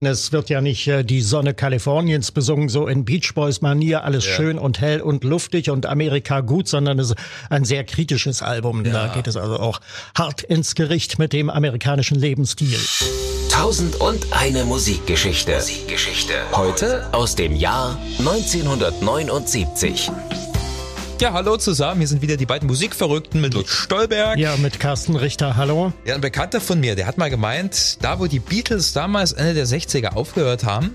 Es wird ja nicht äh, die Sonne Kaliforniens besungen, so in Beach Boys Manier, alles ja. schön und hell und luftig und Amerika gut, sondern es ist ein sehr kritisches Album. Ja. Da geht es also auch hart ins Gericht mit dem amerikanischen Lebensstil. Tausend und eine Musikgeschichte. Musikgeschichte. Heute aus dem Jahr 1979. Ja, hallo zusammen. Hier sind wieder die beiden Musikverrückten mit Lutz Stolberg. Ja, mit Carsten Richter. Hallo. Ja, ein Bekannter von mir, der hat mal gemeint, da wo die Beatles damals Ende der 60er aufgehört haben,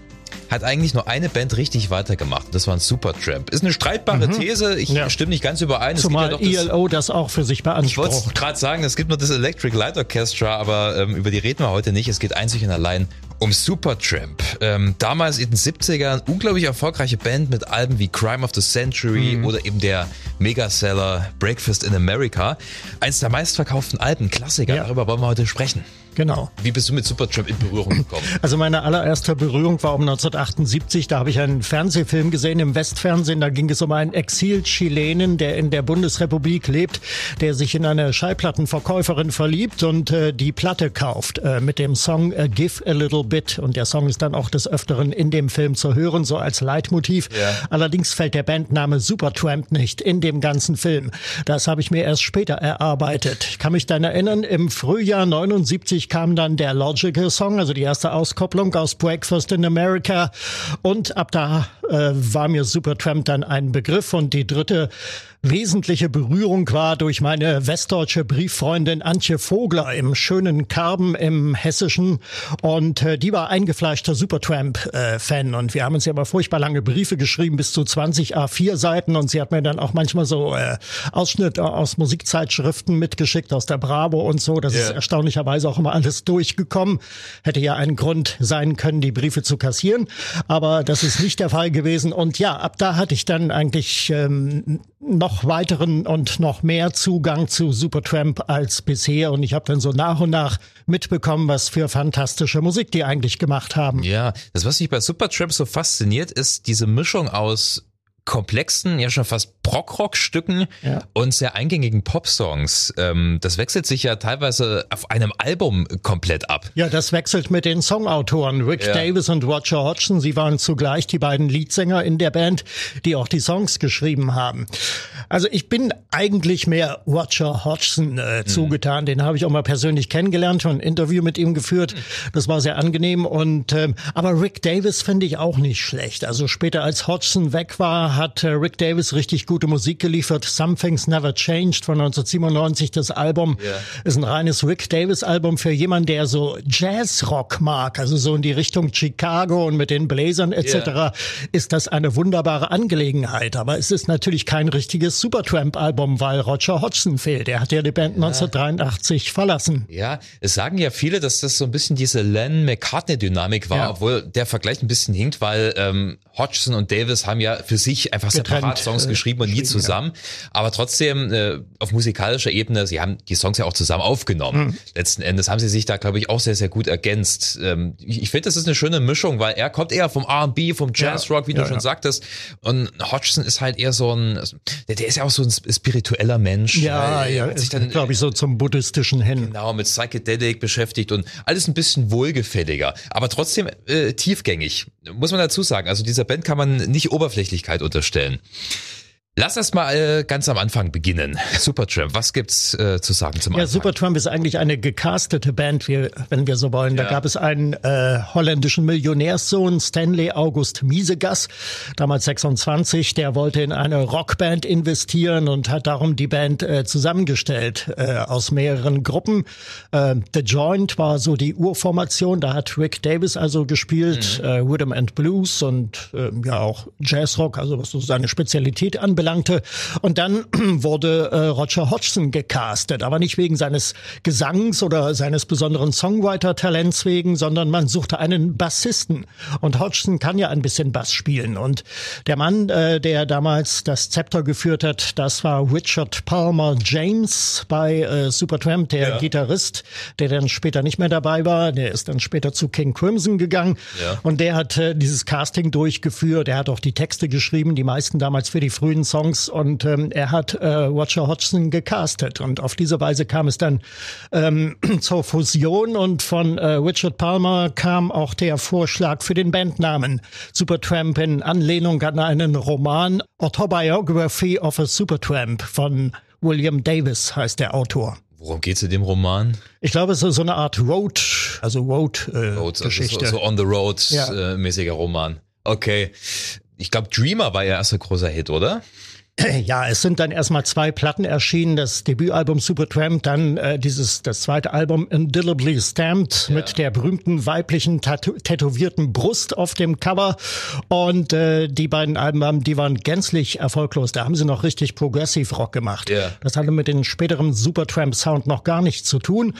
hat eigentlich nur eine Band richtig weitergemacht. Das war ein Supertramp. Ist eine streitbare mhm. These. Ich ja. stimme nicht ganz überein. Zumal ja das, ELO das auch für sich beansprucht. Ich wollte gerade sagen, es gibt nur das Electric Light Orchestra, aber ähm, über die reden wir heute nicht. Es geht einzig und allein um Supertramp. Ähm, damals in den 70ern unglaublich erfolgreiche Band mit Alben wie Crime of the Century mhm. oder eben der Megaseller Breakfast in America. Eins der meistverkauften Alben, Klassiker. Ja. Darüber wollen wir heute sprechen. Genau. Wie bist du mit Supertramp in Berührung gekommen? Also meine allererste Berührung war um 1978. Da habe ich einen Fernsehfilm gesehen im Westfernsehen. Da ging es um einen Exil-Chilenen, der in der Bundesrepublik lebt, der sich in eine Schallplattenverkäuferin verliebt und äh, die Platte kauft äh, mit dem Song äh, Give a Little Bit. Und der Song ist dann auch des Öfteren in dem Film zu hören, so als Leitmotiv. Ja. Allerdings fällt der Bandname Supertramp nicht in dem ganzen Film. Das habe ich mir erst später erarbeitet. Ich kann mich dann erinnern, im Frühjahr 79 1980 kam dann der Logical Song, also die erste Auskopplung aus Breakfast in America. Und ab da äh, war mir Supertramp dann ein Begriff. Und die dritte wesentliche Berührung war durch meine westdeutsche Brieffreundin Antje Vogler im schönen Karben im Hessischen. Und äh, die war eingefleischter Supertramp-Fan. Äh, und wir haben uns ja mal furchtbar lange Briefe geschrieben, bis zu 20 A4-Seiten. Und sie hat mir dann auch manchmal so äh, Ausschnitte aus Musikzeitschriften mitgeschickt, aus der Bravo und so. Das yeah. ist erstaunlicherweise auch immer alles durchgekommen. Hätte ja ein Grund sein können, die Briefe zu kassieren. Aber das ist nicht der Fall gewesen. Und ja, ab da hatte ich dann eigentlich ähm, noch weiteren und noch mehr Zugang zu Supertramp als bisher. Und ich habe dann so nach und nach mitbekommen, was für fantastische Musik die eigentlich gemacht haben. Ja, das, was mich bei Supertramp so fasziniert, ist diese Mischung aus komplexen, ja schon fast Prog-Rock-Stücken ja. und sehr eingängigen Pop-Songs. Ähm, das wechselt sich ja teilweise auf einem Album komplett ab. Ja, das wechselt mit den Songautoren. Rick ja. Davis und Roger Hodgson, sie waren zugleich die beiden Leadsänger in der Band, die auch die Songs geschrieben haben. Also ich bin eigentlich mehr Roger Hodgson äh, mhm. zugetan. Den habe ich auch mal persönlich kennengelernt, schon ein Interview mit ihm geführt. Das war sehr angenehm. Und ähm, aber Rick Davis finde ich auch nicht schlecht. Also später als Hodgson weg war, hat äh, Rick Davis richtig gute Musik geliefert. Something's Never Changed von 1997. Das Album yeah. ist ein reines Rick Davis Album für jemanden, der so Jazzrock mag, also so in die Richtung Chicago und mit den Blazern etc. Yeah. ist das eine wunderbare Angelegenheit. Aber es ist natürlich kein richtiges Supertramp Album, weil Roger Hodgson fehlt. Er hat ja die Band ja. 1983 verlassen. Ja, es sagen ja viele, dass das so ein bisschen diese Len McCartney Dynamik war, ja. obwohl der Vergleich ein bisschen hinkt, weil ähm, Hodgson und Davis haben ja für sich einfach Getrennt, separat Songs äh, geschrieben und nie zusammen. Ja. Aber trotzdem äh, auf musikalischer Ebene, sie haben die Songs ja auch zusammen aufgenommen. Mhm. Letzten Endes haben sie sich da, glaube ich, auch sehr, sehr gut ergänzt. Ähm, ich ich finde, das ist eine schöne Mischung, weil er kommt eher vom R&B, vom Jazzrock, wie du schon sagtest. Und Hodgson ist halt eher so ein, der, der ist ja auch so ein spiritueller Mensch. Ja, ja, sich dann, glaube ich, so zum buddhistischen hin. Genau, mit Psychedelic beschäftigt und alles ein bisschen wohlgefälliger, aber trotzdem äh, tiefgängig, muss man dazu sagen. Also dieser Band kann man nicht Oberflächlichkeit unterstellen. Lass erst mal äh, ganz am Anfang beginnen. Supertramp, was gibt's äh, zu sagen zum ja, Anfang? Supertramp ist eigentlich eine gecastete Band, wie, wenn wir so wollen. Da ja. gab es einen äh, holländischen Millionärssohn, Stanley August Miesegas, damals 26, der wollte in eine Rockband investieren und hat darum die Band äh, zusammengestellt äh, aus mehreren Gruppen. Äh, The Joint war so die Urformation, da hat Rick Davis also gespielt, mhm. äh, Rhythm and Blues und äh, ja auch Jazzrock, also was so seine Spezialität anbelangt anbelangte. Und dann wurde äh, Roger Hodgson gecastet, aber nicht wegen seines Gesangs oder seines besonderen Songwriter-Talents wegen, sondern man suchte einen Bassisten. Und Hodgson kann ja ein bisschen Bass spielen. Und der Mann, äh, der damals das Zepter geführt hat, das war Richard Palmer James bei äh, Supertramp, der ja. Gitarrist, der dann später nicht mehr dabei war. Der ist dann später zu King Crimson gegangen. Ja. Und der hat äh, dieses Casting durchgeführt. Der hat auch die Texte geschrieben, die meisten damals für die frühen Songs und ähm, er hat äh, Roger Hodgson gecastet und auf diese Weise kam es dann ähm, zur Fusion und von äh, Richard Palmer kam auch der Vorschlag für den Bandnamen Supertramp in Anlehnung an einen Roman Autobiography of a Supertramp von William Davis heißt der Autor. Worum geht's in dem Roman? Ich glaube, es ist so eine Art Road, also Road, äh, Road also. So, so on the road ja. äh, mäßiger Roman. Okay. Ich glaube, Dreamer war ihr erster großer Hit, oder? Ja, es sind dann erstmal zwei Platten erschienen, das Debütalbum Supertramp, dann äh, dieses das zweite Album Indelibly Stamped ja. mit der berühmten weiblichen Tatu tätowierten Brust auf dem Cover und äh, die beiden Alben, die waren gänzlich erfolglos. Da haben sie noch richtig Progressive Rock gemacht. Ja. Das hatte mit dem späteren Supertramp Sound noch gar nichts zu tun.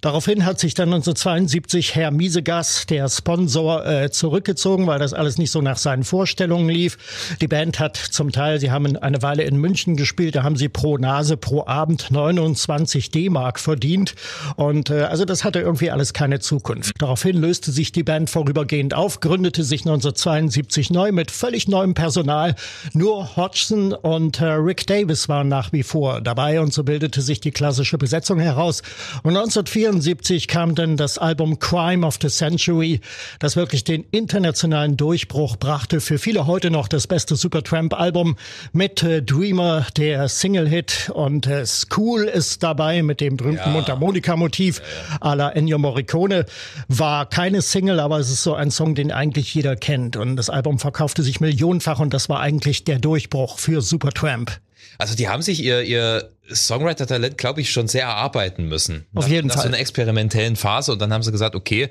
Daraufhin hat sich dann 1972 Herr Miesegas, der Sponsor, äh, zurückgezogen, weil das alles nicht so nach seinen Vorstellungen lief. Die Band hat zum Teil, sie haben eine Weile in München gespielt. Da haben sie pro Nase pro Abend 29 D-Mark verdient. Und äh, also das hatte irgendwie alles keine Zukunft. Daraufhin löste sich die Band vorübergehend auf, gründete sich 1972 neu mit völlig neuem Personal. Nur Hodgson und äh, Rick Davis waren nach wie vor dabei und so bildete sich die klassische Besetzung heraus. Und 1974 kam dann das Album Crime of the Century, das wirklich den internationalen Durchbruch brachte. Für viele heute noch das beste Supertramp-Album mit äh, Dreamer, der Single-Hit und äh, School ist dabei mit dem berühmten ja. Mundharmonika-Motiv ja, ja. à la Ennio Morricone. War keine Single, aber es ist so ein Song, den eigentlich jeder kennt. Und das Album verkaufte sich millionenfach und das war eigentlich der Durchbruch für Supertramp. Also die haben sich ihr, ihr Songwriter-Talent, glaube ich, schon sehr erarbeiten müssen. Auf jeden nach, Fall. Nach so einer experimentellen Phase und dann haben sie gesagt, okay,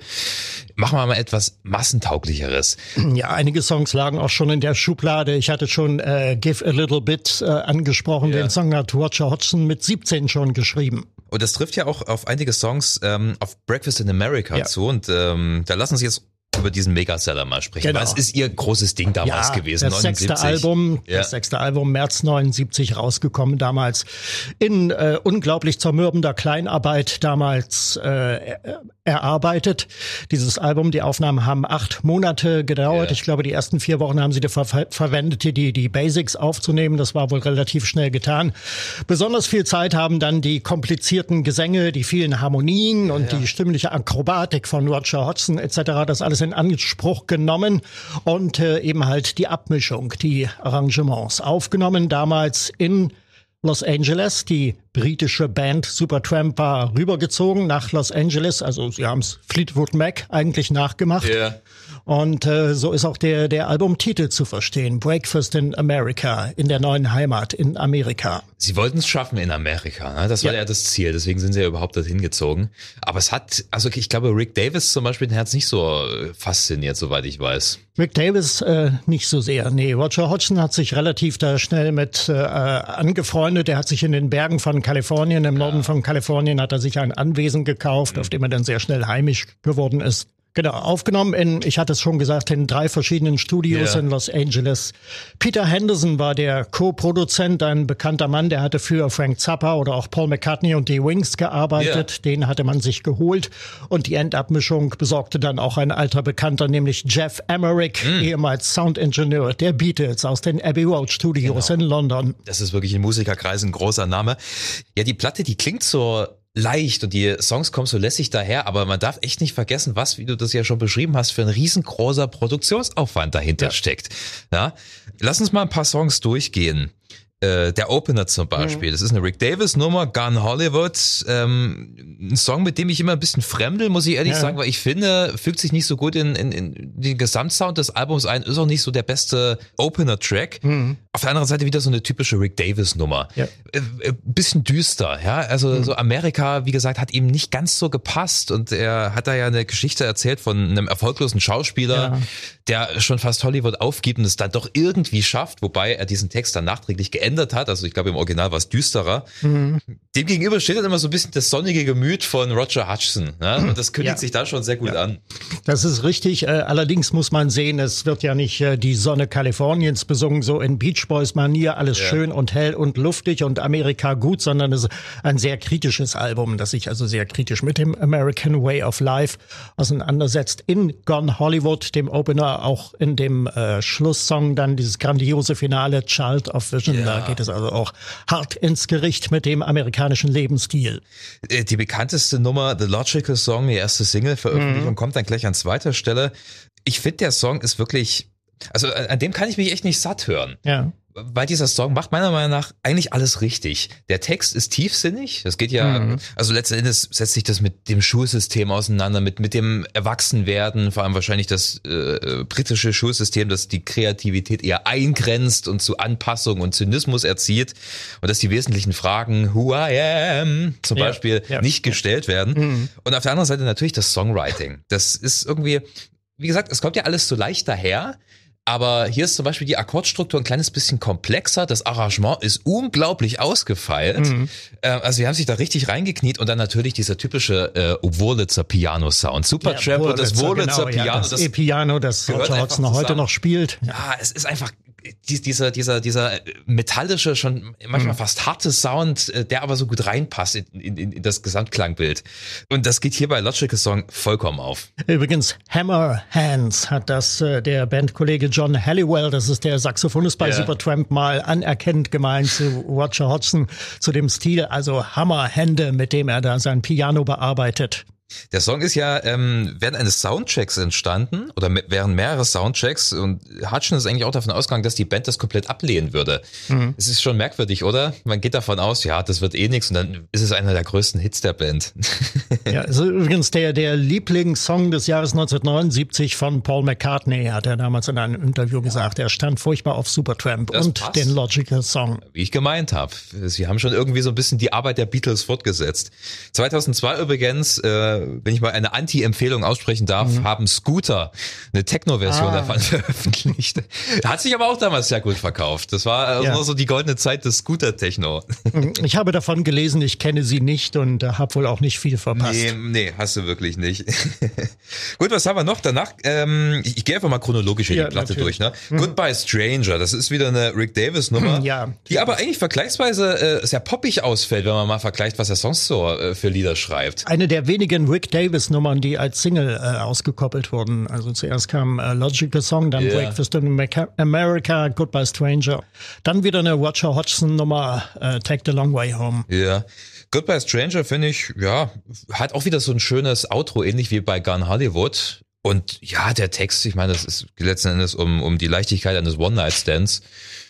machen wir mal etwas massentauglicheres. Ja, einige Songs lagen auch schon in der Schublade. Ich hatte schon äh, Give a Little Bit äh, angesprochen. Ja. Den Song hat Roger Hodgson mit 17 schon geschrieben. Und das trifft ja auch auf einige Songs ähm, auf Breakfast in America ja. zu. Und ähm, da lassen Sie jetzt über diesen Megaseller mal sprechen. Genau. Was ist ihr großes Ding damals ja, gewesen? Das 79. sechste Album, ja. das sechste Album März 79 rausgekommen damals in äh, unglaublich zermürbender Kleinarbeit damals äh, erarbeitet. Dieses Album, die Aufnahmen haben acht Monate gedauert. Ja. Ich glaube, die ersten vier Wochen haben sie dafür ver verwendet, die die Basics aufzunehmen. Das war wohl relativ schnell getan. Besonders viel Zeit haben dann die komplizierten Gesänge, die vielen Harmonien und die stimmliche Akrobatik von Roger Hodgson etc. Das alles in Anspruch genommen und äh, eben halt die Abmischung, die Arrangements aufgenommen, damals in Los Angeles. Die britische Band Supertramp war rübergezogen nach Los Angeles. Also sie haben es Fleetwood Mac eigentlich nachgemacht. Yeah. Und äh, so ist auch der, der Albumtitel zu verstehen. Breakfast in America, in der neuen Heimat in Amerika. Sie wollten es schaffen in Amerika, ne? das war ja. ja das Ziel, deswegen sind sie ja überhaupt dorthin gezogen. Aber es hat, also ich glaube, Rick Davis zum Beispiel, den hat es nicht so fasziniert, soweit ich weiß. Rick Davis äh, nicht so sehr. Nee, Roger Hodgson hat sich relativ da schnell mit äh, angefreundet. Er hat sich in den Bergen von Kalifornien, im Norden von Kalifornien, hat er sich ein Anwesen gekauft, mhm. auf dem er dann sehr schnell heimisch geworden ist. Genau, aufgenommen in, ich hatte es schon gesagt, in drei verschiedenen Studios yeah. in Los Angeles. Peter Henderson war der Co-Produzent, ein bekannter Mann, der hatte für Frank Zappa oder auch Paul McCartney und die Wings gearbeitet. Yeah. Den hatte man sich geholt. Und die Endabmischung besorgte dann auch ein alter Bekannter, nämlich Jeff Emerick, mm. ehemals Soundingenieur der Beatles aus den Abbey Road Studios genau. in London. Das ist wirklich in Musikerkreisen ein großer Name. Ja, die Platte, die klingt so leicht und die Songs kommen so lässig daher, aber man darf echt nicht vergessen, was, wie du das ja schon beschrieben hast, für ein riesengroßer Produktionsaufwand dahinter ja. steckt. Ja? Lass uns mal ein paar Songs durchgehen. Äh, der Opener zum Beispiel, mhm. das ist eine Rick Davis Nummer, Gun Hollywood, ähm, ein Song, mit dem ich immer ein bisschen fremdel, muss ich ehrlich ja. sagen, weil ich finde, fügt sich nicht so gut in, in, in den Gesamtsound des Albums ein, ist auch nicht so der beste Opener-Track. Mhm. Auf der anderen Seite wieder so eine typische Rick Davis Nummer. Ja. Äh, äh, bisschen düster, ja, also mhm. so Amerika, wie gesagt, hat ihm nicht ganz so gepasst und er hat da ja eine Geschichte erzählt von einem erfolglosen Schauspieler, ja. der schon fast Hollywood aufgibt und es dann doch irgendwie schafft, wobei er diesen Text dann nachträglich geändert verändert hat. Also ich glaube im Original war es düsterer. Mhm. Dem gegenüber steht dann immer so ein bisschen das sonnige Gemüt von Roger Hutchinson. Ne? Und das kündigt ja. sich da schon sehr gut ja. an. Das ist richtig. Äh, allerdings muss man sehen, es wird ja nicht äh, die Sonne Kaliforniens besungen, so in Beach Boys Manier, alles ja. schön und hell und luftig und Amerika gut, sondern es ist ein sehr kritisches Album, das sich also sehr kritisch mit dem American Way of Life auseinandersetzt. In Gone Hollywood, dem Opener, auch in dem äh, Schlusssong dann dieses grandiose Finale Child of Vision. Ja. Da geht es also auch hart ins Gericht mit dem amerikanischen Lebensstil. Äh, die bekannteste Nummer, The Logical Song, die erste Single-Veröffentlichung, mhm. kommt dann gleich an zweiter Stelle. Ich finde, der Song ist wirklich also an dem kann ich mich echt nicht satt hören. Ja weil dieser Song macht meiner Meinung nach eigentlich alles richtig. Der Text ist tiefsinnig. Das geht ja, mhm. also letzten Endes setzt sich das mit dem Schulsystem auseinander, mit, mit dem Erwachsenwerden, vor allem wahrscheinlich das äh, britische Schulsystem, das die Kreativität eher eingrenzt und zu Anpassung und Zynismus erzieht und dass die wesentlichen Fragen, who I am, zum ja. Beispiel ja. nicht gestellt werden. Mhm. Und auf der anderen Seite natürlich das Songwriting. Das ist irgendwie, wie gesagt, es kommt ja alles so leicht daher, aber hier ist zum Beispiel die Akkordstruktur ein kleines bisschen komplexer. Das Arrangement ist unglaublich ausgefeilt. Mhm. Äh, also wir haben sich da richtig reingekniet und dann natürlich dieser typische äh, Wurlitzer Piano-Sound. Supertramp ja, und das Wurlitzer genau, Piano. Ja, das, das E-Piano, das Roger Hodgson heute noch spielt. Ja, es ist einfach dieser, dieser, dieser metallische, schon manchmal mhm. fast harte Sound, äh, der aber so gut reinpasst in, in, in das Gesamtklangbild. Und das geht hier bei Logical Song vollkommen auf. Übrigens, Hammer Hands hat das äh, der Bandkollege John Halliwell, das ist der Saxophonist bei yeah. Supertramp, mal anerkennt gemeint zu Roger Hodgson, zu dem Stil, also Hammerhände, mit dem er da sein Piano bearbeitet. Der Song ist ja ähm, während eines Soundchecks entstanden oder während mehrere Soundchecks und Hutchin ist eigentlich auch davon ausgegangen, dass die Band das komplett ablehnen würde. Mhm. Es ist schon merkwürdig, oder? Man geht davon aus, ja, das wird eh nichts und dann ist es einer der größten Hits der Band. ja, also übrigens der, der Lieblingssong des Jahres 1979 von Paul McCartney, hat er damals in einem Interview gesagt. Er stand furchtbar auf Supertramp das und passt. den Logical Song. Wie ich gemeint habe. Sie haben schon irgendwie so ein bisschen die Arbeit der Beatles fortgesetzt. 2002 übrigens äh, wenn ich mal eine Anti-Empfehlung aussprechen darf, mhm. haben Scooter eine Techno-Version ah. davon veröffentlicht. Hat sich aber auch damals sehr gut verkauft. Das war ja. so die goldene Zeit des Scooter-Techno. Mhm. Ich habe davon gelesen, ich kenne sie nicht und äh, habe wohl auch nicht viel verpasst. Nee, nee, hast du wirklich nicht. gut, was haben wir noch? Danach, ähm, ich, ich gehe einfach mal chronologisch hier ja, die Platte natürlich. durch. Ne? Mhm. Goodbye Stranger, das ist wieder eine Rick Davis-Nummer, ja. die aber eigentlich vergleichsweise äh, sehr poppig ausfällt, wenn man mal vergleicht, was er sonst so äh, für Lieder schreibt. Eine der wenigen Rick Davis Nummern, die als Single äh, ausgekoppelt wurden. Also zuerst kam äh, Logical Song, dann yeah. Breakfast in America, Goodbye Stranger. Dann wieder eine Roger Hodgson Nummer, äh, Take the Long Way Home. Ja. Yeah. Goodbye Stranger finde ich, ja, hat auch wieder so ein schönes Outro, ähnlich wie bei Gun Hollywood. Und ja, der Text, ich meine, das ist letzten Endes um, um die Leichtigkeit eines One-Night-Stands.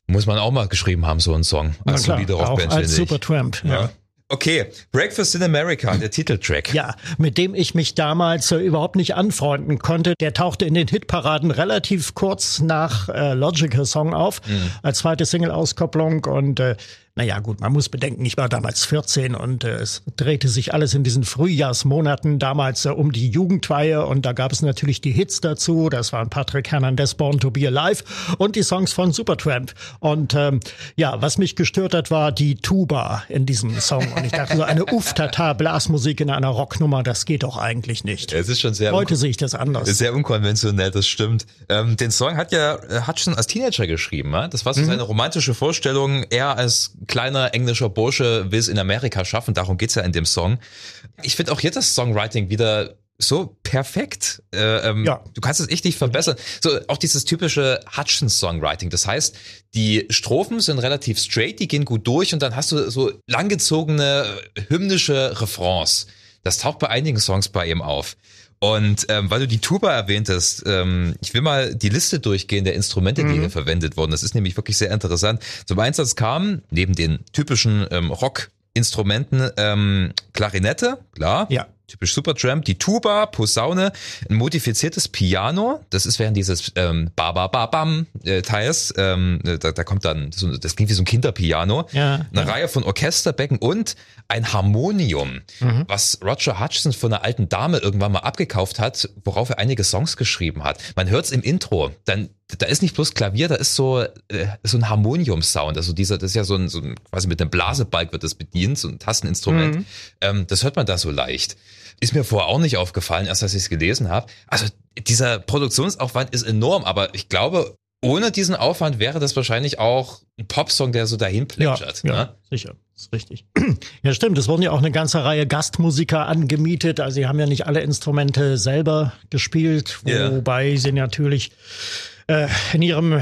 Muss man auch mal geschrieben haben, so einen Song. Als solide Rockband, als Supertramp, ja. ja. Okay, Breakfast in America, der Titeltrack. Ja, mit dem ich mich damals äh, überhaupt nicht anfreunden konnte. Der tauchte in den Hitparaden relativ kurz nach äh, Logical Song auf, mhm. als zweite Single-Auskopplung und äh, naja, gut, man muss bedenken, ich war damals 14 und äh, es drehte sich alles in diesen Frühjahrsmonaten damals äh, um die Jugendweihe und da gab es natürlich die Hits dazu. Das waren Patrick Hernandez, Born to Be Alive und die Songs von Supertramp. Und ähm, ja, was mich gestört hat, war die Tuba in diesem Song. Und ich dachte so, eine Uftata-Blasmusik in einer Rocknummer, das geht doch eigentlich nicht. Es ist schon sehr Heute sehe ich das anders. Sehr unkonventionell, das stimmt. Ähm, den Song hat ja äh, Hutchison als Teenager geschrieben. Ja? Das war so mhm. seine romantische Vorstellung, er als kleiner englischer Bursche will es in Amerika schaffen. Darum geht's ja in dem Song. Ich finde auch hier das Songwriting wieder so perfekt. Äh, ähm, ja. Du kannst es echt nicht verbessern. So auch dieses typische Hutchins-Songwriting. Das heißt, die Strophen sind relativ straight, die gehen gut durch und dann hast du so langgezogene hymnische Refrains. Das taucht bei einigen Songs bei ihm auf. Und ähm, weil du die Tuba erwähntest, ähm, ich will mal die Liste durchgehen der Instrumente, die mhm. hier verwendet wurden. Das ist nämlich wirklich sehr interessant. Zum Einsatz kam neben den typischen ähm, Rock-Instrumenten ähm, Klarinette, klar. Ja typisch Supertramp, die Tuba, Posaune, ein modifiziertes Piano, das ist während dieses ähm, ba ba ba bam äh, Teils, ähm, da, da kommt dann, so, das klingt wie so ein Kinderpiano, ja, eine ja. Reihe von Orchesterbecken und ein Harmonium, mhm. was Roger Hutchison von einer alten Dame irgendwann mal abgekauft hat, worauf er einige Songs geschrieben hat. Man hört es im Intro, dann da ist nicht bloß Klavier, da ist so, äh, so ein Harmonium-Sound. Also dieser, das ist ja so ein, so ein, quasi mit einem Blasebalg wird das bedient, so ein Tasteninstrument. Mhm. Ähm, das hört man da so leicht. Ist mir vorher auch nicht aufgefallen, erst als ich es gelesen habe. Also dieser Produktionsaufwand ist enorm, aber ich glaube, ohne diesen Aufwand wäre das wahrscheinlich auch ein Popsong, der so dahin plätschert. Ja, ja ne? sicher, ist richtig. Ja, stimmt. Es wurden ja auch eine ganze Reihe Gastmusiker angemietet. Also sie haben ja nicht alle Instrumente selber gespielt, wobei yeah. sie natürlich in ihrem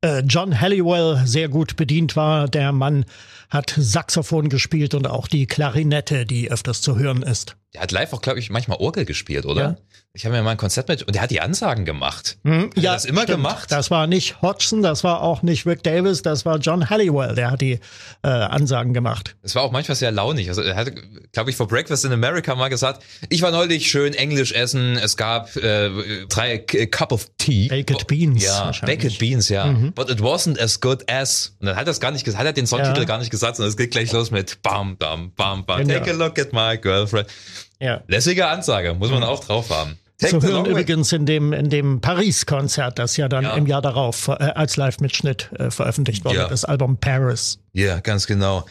äh, John Halliwell sehr gut bedient war. Der Mann hat Saxophon gespielt und auch die Klarinette, die öfters zu hören ist. Der hat live auch, glaube ich, manchmal Orgel gespielt, oder? Ja. Ich habe mir mal ein Konzert mit und der hat die Ansagen gemacht. Mhm, hat ja, das immer stimmt. gemacht. Das war nicht Hodgson, das war auch nicht Rick Davis, das war John Halliwell, der hat die äh, Ansagen gemacht. Es war auch manchmal sehr launig. Also er hat, glaube ich, vor Breakfast in America mal gesagt, ich war neulich schön Englisch essen, es gab äh, drei Cup of Tea. Baked Beans. Ja, Baked Beans, ja. Mhm. But it wasn't as good as. Und dann hat er es gar nicht gesagt, hat er den Songtitel ja. gar nicht gesagt, sondern es geht gleich los mit Bam, Bam, Bam, Bam. Take a look at my girlfriend. Ja. Lässige Ansage, muss man mhm. auch drauf haben. Take Zu hören übrigens in dem, in dem Paris-Konzert, das ja dann ja. im Jahr darauf äh, als Live-Mitschnitt äh, veröffentlicht wurde, ja. das Album Paris. Ja, ganz genau.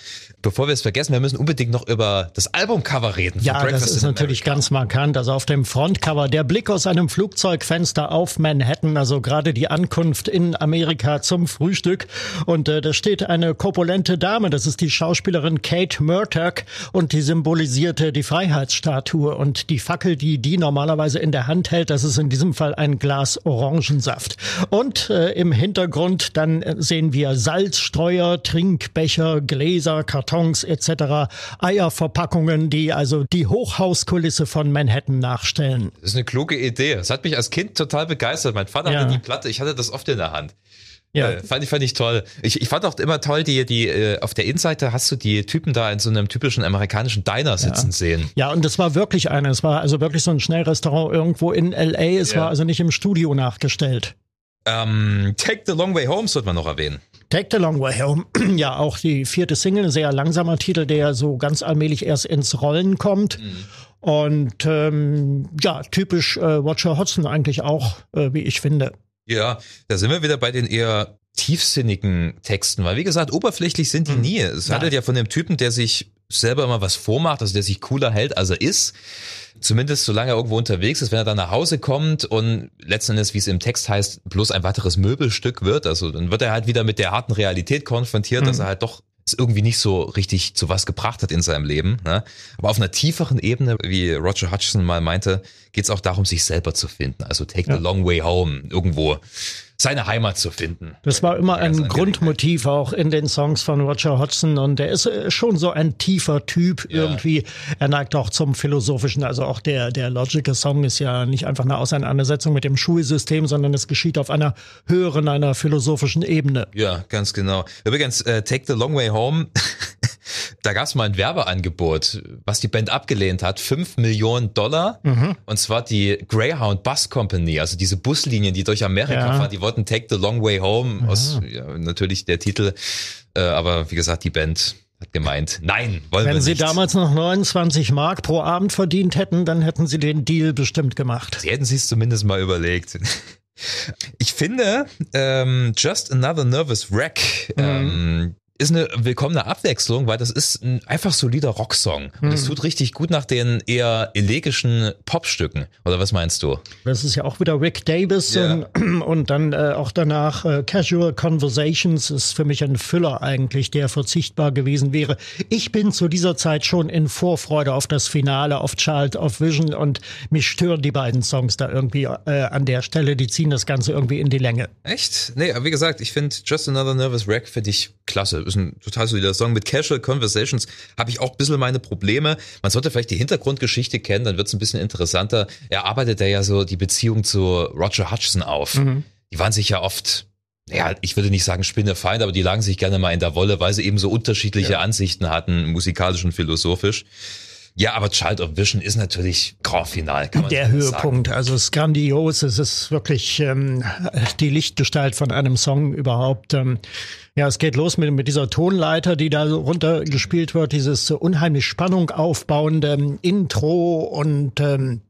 Bevor wir es vergessen, wir müssen unbedingt noch über das Albumcover reden. Ja, das ist natürlich ganz markant. Also auf dem Frontcover der Blick aus einem Flugzeugfenster auf Manhattan, also gerade die Ankunft in Amerika zum Frühstück. Und äh, da steht eine korpulente Dame, das ist die Schauspielerin Kate Murdoch und die symbolisierte die Freiheitsstatue und die Fackel, die die normalerweise in der Hand hält, das ist in diesem Fall ein Glas Orangensaft. Und äh, im Hintergrund dann sehen wir Salzstreuer, Trinkbecher, Gläser, Kartoffeln Kartons etc., Eierverpackungen, die also die Hochhauskulisse von Manhattan nachstellen. Das ist eine kluge Idee. Das hat mich als Kind total begeistert. Mein Vater ja. hatte die Platte, ich hatte das oft in der Hand. Ja. Äh, fand ich, fand ich toll. Ich, ich fand auch immer toll, die, die, äh, auf der Innenseite hast du die Typen da in so einem typischen amerikanischen Diner sitzen ja. sehen. Ja, und das war wirklich eine. Es war also wirklich so ein Schnellrestaurant irgendwo in L.A. Es ja. war also nicht im Studio nachgestellt. Ähm, Take the Long Way Home sollte man noch erwähnen. Take the Long Way Home, ja auch die vierte Single, ein sehr langsamer Titel, der so ganz allmählich erst ins Rollen kommt. Mhm. Und ähm, ja, typisch äh, Roger Hodgson eigentlich auch, äh, wie ich finde. Ja, da sind wir wieder bei den eher tiefsinnigen Texten, weil wie gesagt, oberflächlich sind die mhm. nie. Es handelt ja von dem Typen, der sich selber immer was vormacht, also der sich cooler hält, als er ist. Zumindest solange er irgendwo unterwegs ist, wenn er dann nach Hause kommt und letzten Endes, wie es im Text heißt, bloß ein weiteres Möbelstück wird, also dann wird er halt wieder mit der harten Realität konfrontiert, mhm. dass er halt doch es irgendwie nicht so richtig zu was gebracht hat in seinem Leben. Ne? Aber auf einer tieferen Ebene, wie Roger Hutchison mal meinte, geht es auch darum, sich selber zu finden. Also take ja. the long way home, irgendwo seine Heimat zu finden. Das war immer ein Grundmotiv auch in den Songs von Roger Hodgson und er ist äh, schon so ein tiefer Typ ja. irgendwie. Er neigt auch zum Philosophischen. Also auch der, der Logical Song ist ja nicht einfach eine Auseinandersetzung mit dem Schulsystem, sondern es geschieht auf einer höheren, einer philosophischen Ebene. Ja, ganz genau. Übrigens, äh, Take the Long Way Home da gab es mal ein Werbeangebot, was die Band abgelehnt hat, fünf Millionen Dollar. Mhm. Und zwar die Greyhound Bus Company, also diese Buslinien, die durch Amerika ja. fahren, die wollten Take the Long Way Home, mhm. aus ja, natürlich der Titel. Äh, aber wie gesagt, die Band hat gemeint, nein, wollen Wenn wir nicht. Wenn sie damals noch 29 Mark pro Abend verdient hätten, dann hätten sie den Deal bestimmt gemacht. Sie hätten sich es zumindest mal überlegt. Ich finde, ähm, Just Another Nervous Wreck, mhm. ähm, ist eine willkommene Abwechslung, weil das ist ein einfach solider Rocksong. Und es hm. tut richtig gut nach den eher elegischen Popstücken. Oder was meinst du? Das ist ja auch wieder Rick Davis yeah. und, und, dann äh, auch danach äh, Casual Conversations ist für mich ein Füller eigentlich, der verzichtbar gewesen wäre. Ich bin zu dieser Zeit schon in Vorfreude auf das Finale, auf Child of Vision und mich stören die beiden Songs da irgendwie äh, an der Stelle. Die ziehen das Ganze irgendwie in die Länge. Echt? Nee, aber wie gesagt, ich finde Just Another Nervous Wreck für dich klasse ist ein total solider Song. Mit Casual Conversations habe ich auch ein bisschen meine Probleme. Man sollte vielleicht die Hintergrundgeschichte kennen, dann wird es ein bisschen interessanter. Er arbeitet ja so die Beziehung zu Roger Hutchison auf. Mhm. Die waren sich ja oft ja, ich würde nicht sagen Spinnefeind, aber die lagen sich gerne mal in der Wolle, weil sie eben so unterschiedliche ja. Ansichten hatten, musikalisch und philosophisch. Ja, aber Child of Vision ist natürlich Grand Final. Kann man Der Höhepunkt, sagen. also es ist grandios. Es ist wirklich ähm, die Lichtgestalt von einem Song überhaupt. Ähm, ja, es geht los mit, mit dieser Tonleiter, die da runtergespielt wird, dieses unheimlich Spannung aufbauende ähm, Intro und ähm,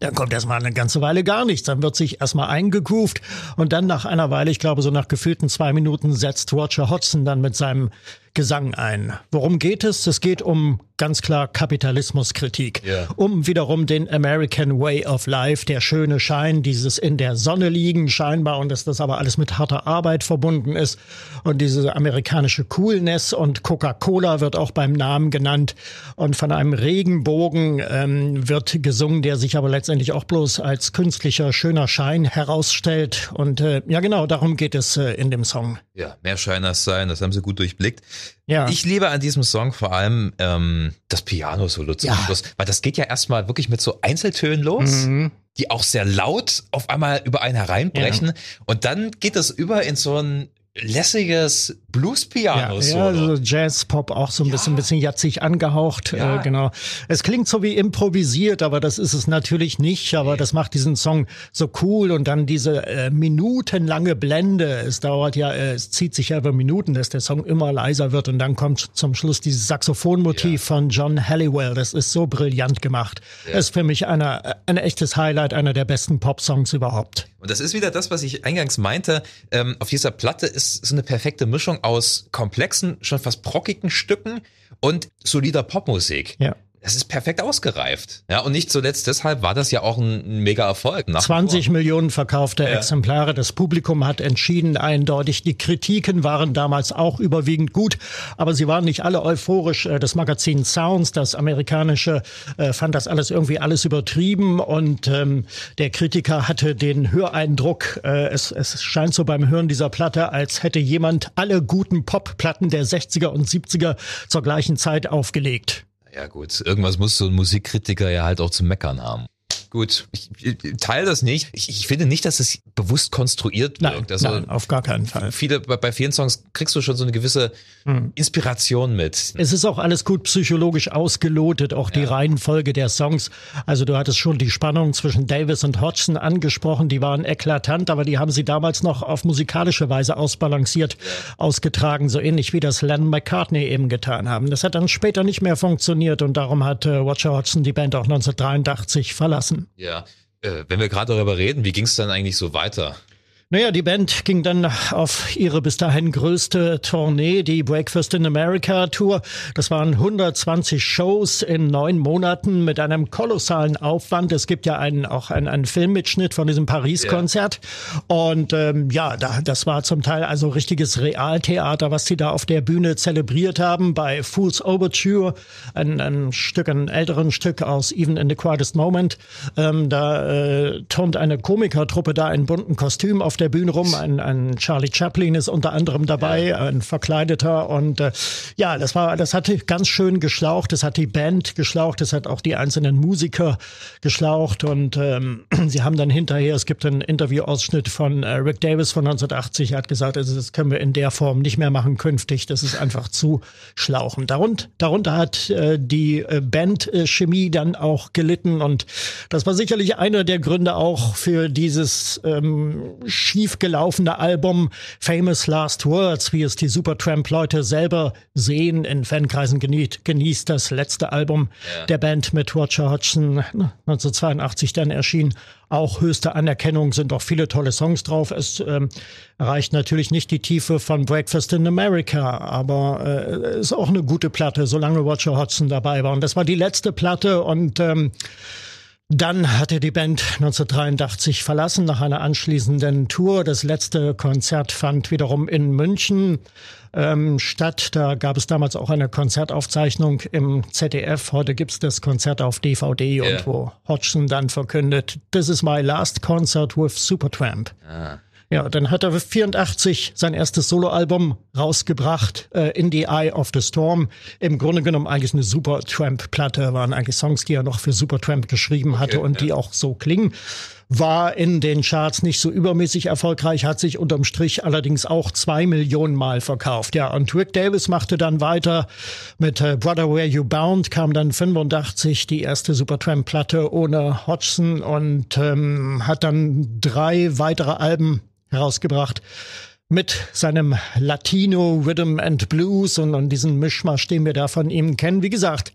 Dann kommt erstmal eine ganze Weile gar nichts. Dann wird sich erstmal eingegroovt und dann nach einer Weile, ich glaube so nach gefühlten zwei Minuten, setzt Roger Hodgson dann mit seinem Gesang ein. Worum geht es? Es geht um ganz klar Kapitalismuskritik, yeah. um wiederum den American Way of Life, der schöne Schein, dieses in der Sonne liegen scheinbar und dass das aber alles mit harter Arbeit verbunden ist und diese amerikanische Coolness und Coca-Cola wird auch beim Namen genannt und von einem Regenbogen ähm, wird gesungen, der sich aber letztendlich auch bloß als künstlicher schöner Schein herausstellt und äh, ja genau, darum geht es äh, in dem Song. Ja, mehr Schein als sein, das haben sie gut durchblickt. Ja. Ich liebe an diesem Song vor allem ähm, das Piano-Solo zum ja. Schluss, weil das geht ja erstmal wirklich mit so Einzeltönen los. Mhm die auch sehr laut auf einmal über einen hereinbrechen. Ja. Und dann geht das über in so ein lässiges Blues-Piano. Ja, ja, also Jazz-Pop auch so ein ja. bisschen, ein bisschen jatzig angehaucht. Ja. Äh, genau. Es klingt so wie improvisiert, aber das ist es natürlich nicht. Aber das macht diesen Song so cool und dann diese äh, minutenlange Blende. Es dauert ja, äh, es zieht sich ja über Minuten, dass der Song immer leiser wird und dann kommt zum Schluss dieses Saxophonmotiv von John Halliwell. Das ist so brillant gemacht. Ist für mich einer, äh, ein echtes Highlight, einer der besten Pop-Songs überhaupt. Und das ist wieder das, was ich eingangs meinte. Ähm, auf dieser Platte ist so eine perfekte Mischung aus komplexen, schon fast brockigen Stücken und solider Popmusik. Ja. Es ist perfekt ausgereift. Ja, und nicht zuletzt deshalb war das ja auch ein mega Erfolg. 20 Millionen verkaufte ja. Exemplare. Das Publikum hat entschieden eindeutig. Die Kritiken waren damals auch überwiegend gut, aber sie waren nicht alle euphorisch. Äh, das Magazin Sounds, das amerikanische, äh, fand das alles irgendwie alles übertrieben und ähm, der Kritiker hatte den Höreindruck, äh, es, es scheint so beim Hören dieser Platte, als hätte jemand alle guten Popplatten der 60er und 70er zur gleichen Zeit aufgelegt. Ja gut, irgendwas muss so ein Musikkritiker ja halt auch zu meckern haben. Gut, ich, ich teile das nicht. Ich, ich finde nicht, dass es bewusst konstruiert wirkt. Nein, also nein, auf gar keinen Fall. Viele, bei, bei vielen Songs kriegst du schon so eine gewisse hm. Inspiration mit. Es ist auch alles gut psychologisch ausgelotet, auch die Reihenfolge der Songs. Also du hattest schon die Spannung zwischen Davis und Hodgson angesprochen, die waren eklatant, aber die haben sie damals noch auf musikalische Weise ausbalanciert, ja. ausgetragen, so ähnlich wie das Len McCartney eben getan haben. Das hat dann später nicht mehr funktioniert und darum hat äh, Roger Hodgson die Band auch 1983 verlassen. Ja, äh, wenn wir gerade darüber reden, wie ging es dann eigentlich so weiter? Naja, die Band ging dann auf ihre bis dahin größte Tournee, die Breakfast in America Tour. Das waren 120 Shows in neun Monaten mit einem kolossalen Aufwand. Es gibt ja einen, auch einen, einen Filmmitschnitt von diesem Paris-Konzert. Yeah. Und ähm, ja, da, das war zum Teil also richtiges Realtheater, was sie da auf der Bühne zelebriert haben. Bei Fool's Overture, ein, ein Stück, ein älteren Stück aus Even in the Quietest Moment. Ähm, da äh, turnt eine Komikertruppe da in bunten Kostümen auf der Bühne rum. Ein, ein Charlie Chaplin ist unter anderem dabei, ja. ein Verkleideter. Und äh, ja, das war, das hatte ganz schön geschlaucht. Das hat die Band geschlaucht. Das hat auch die einzelnen Musiker geschlaucht. Und ähm, sie haben dann hinterher, es gibt einen Interviewausschnitt von äh, Rick Davis von 1980, er hat gesagt, also das können wir in der Form nicht mehr machen künftig. Das ist einfach zu schlauchen. Darunter, darunter hat äh, die äh, Bandchemie dann auch gelitten. Und das war sicherlich einer der Gründe auch für dieses ähm, schiefgelaufene Album Famous Last Words, wie es die Supertramp-Leute selber sehen. In Fankreisen genießt, genießt das letzte Album ja. der Band mit Roger Hodgson 1982 dann erschien. Auch höchste Anerkennung sind auch viele tolle Songs drauf. Es ähm, erreicht natürlich nicht die Tiefe von Breakfast in America, aber äh, ist auch eine gute Platte, solange Roger Hodgson dabei war. Und das war die letzte Platte und ähm, dann hat er die Band 1983 verlassen nach einer anschließenden Tour. Das letzte Konzert fand wiederum in München ähm, statt. Da gab es damals auch eine Konzertaufzeichnung im ZDF. Heute gibt's das Konzert auf DVD yeah. und wo Hodgson dann verkündet, This is my last concert with Supertramp. Ah. Ja, dann hat er 84 sein erstes Soloalbum rausgebracht, äh, In the Eye of the Storm. Im Grunde genommen eigentlich eine Supertramp-Platte, waren eigentlich Songs, die er noch für Supertramp geschrieben hatte okay, und ja. die auch so klingen war in den Charts nicht so übermäßig erfolgreich, hat sich unterm Strich allerdings auch zwei Millionen Mal verkauft. Ja, und Rick Davis machte dann weiter mit äh, Brother Where You Bound, kam dann 85 die erste Supertramp-Platte ohne Hodgson und ähm, hat dann drei weitere Alben herausgebracht mit seinem Latino Rhythm and Blues und, und diesen Mischmasch, den wir da von ihm kennen. Wie gesagt,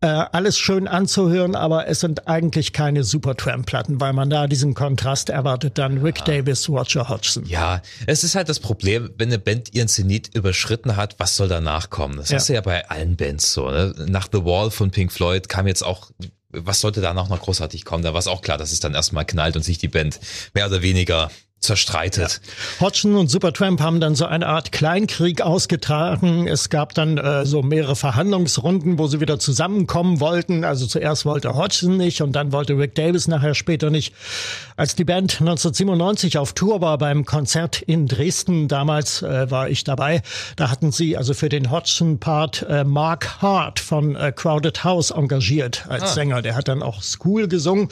äh, alles schön anzuhören, aber es sind eigentlich keine Supertramp-Platten, weil man da diesen Kontrast erwartet, dann Rick ja. Davis, Roger Hodgson. Ja, es ist halt das Problem, wenn eine Band ihren Zenit überschritten hat, was soll danach kommen? Das ja. hast du ja bei allen Bands so. Ne? Nach The Wall von Pink Floyd kam jetzt auch was sollte da noch großartig kommen? Da war es auch klar, dass es dann erstmal knallt und sich die Band mehr oder weniger zerstreitet. Ja. Hodgson und Supertramp haben dann so eine Art Kleinkrieg ausgetragen. Es gab dann äh, so mehrere Verhandlungsrunden, wo sie wieder zusammenkommen wollten. Also zuerst wollte Hodgson nicht und dann wollte Rick Davis nachher später nicht. Als die Band 1997 auf Tour war beim Konzert in Dresden, damals äh, war ich dabei, da hatten sie also für den Hodgson-Part äh, Mark Hart von äh, Crowded House engagiert als ah. Sänger. Der hat dann auch School gesungen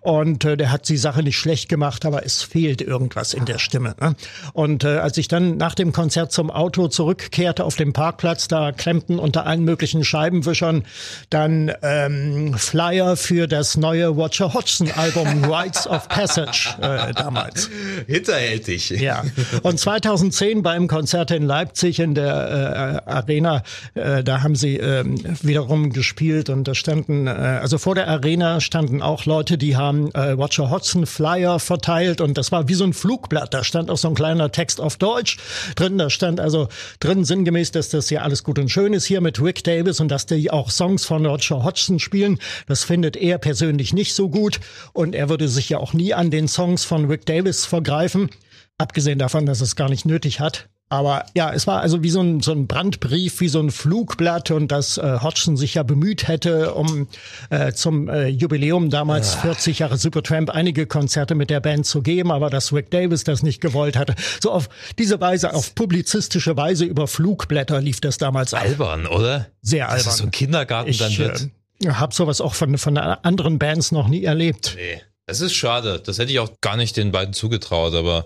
und äh, der hat die Sache nicht schlecht gemacht, aber es fehlt irgendwie irgendwas in der Stimme. Ne? Und äh, als ich dann nach dem Konzert zum Auto zurückkehrte auf dem Parkplatz, da klemmten unter allen möglichen Scheibenwischern dann ähm, Flyer für das neue Roger Hodgson Album Rites of Passage äh, damals. Hinterhältig. Ja. Und 2010 beim Konzert in Leipzig in der äh, Arena, äh, da haben sie äh, wiederum gespielt und da standen, äh, also vor der Arena standen auch Leute, die haben äh, Roger Hodgson Flyer verteilt und das war wie so ein Flugblatt. Da stand auch so ein kleiner Text auf Deutsch drin. Da stand also drin sinngemäß, dass das ja alles gut und schön ist hier mit Rick Davis und dass die auch Songs von Roger Hodgson spielen. Das findet er persönlich nicht so gut und er würde sich ja auch nie an den Songs von Rick Davis vergreifen. Abgesehen davon, dass es gar nicht nötig hat. Aber ja, es war also wie so ein, so ein Brandbrief, wie so ein Flugblatt und dass äh, Hodgson sich ja bemüht hätte, um äh, zum äh, Jubiläum damals ja. 40 Jahre Supertramp einige Konzerte mit der Band zu geben, aber dass Rick Davis das nicht gewollt hatte. So auf diese Weise, auf publizistische Weise über Flugblätter lief das damals ab. Albern, oder? Sehr albern. Dass es so ein Kindergarten ich, dann wird. Ich äh, habe sowas auch von, von anderen Bands noch nie erlebt. Nee. Es ist schade. Das hätte ich auch gar nicht den beiden zugetraut, aber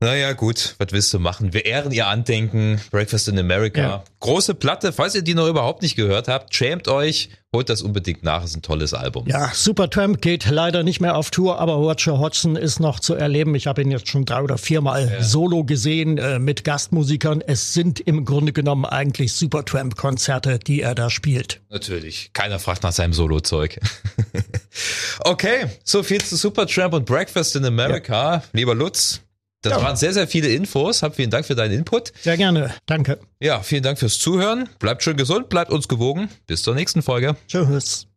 naja, gut, was willst du machen? Wir ehren ihr Andenken, Breakfast in America. Ja. Große Platte, falls ihr die noch überhaupt nicht gehört habt, schämt euch, holt das unbedingt nach, ist ein tolles Album. Ja, Supertramp geht leider nicht mehr auf Tour, aber Roger Hodgson ist noch zu erleben. Ich habe ihn jetzt schon drei oder viermal ja. solo gesehen äh, mit Gastmusikern. Es sind im Grunde genommen eigentlich Supertramp-Konzerte, die er da spielt. Natürlich, keiner fragt nach seinem Solo-Zeug. okay, so viel zu Supertramp und Breakfast in America. Ja. Lieber Lutz, das ja. waren sehr, sehr viele Infos. Hab vielen Dank für deinen Input. Sehr gerne. Danke. Ja, vielen Dank fürs Zuhören. Bleibt schön gesund, bleibt uns gewogen. Bis zur nächsten Folge. Tschüss.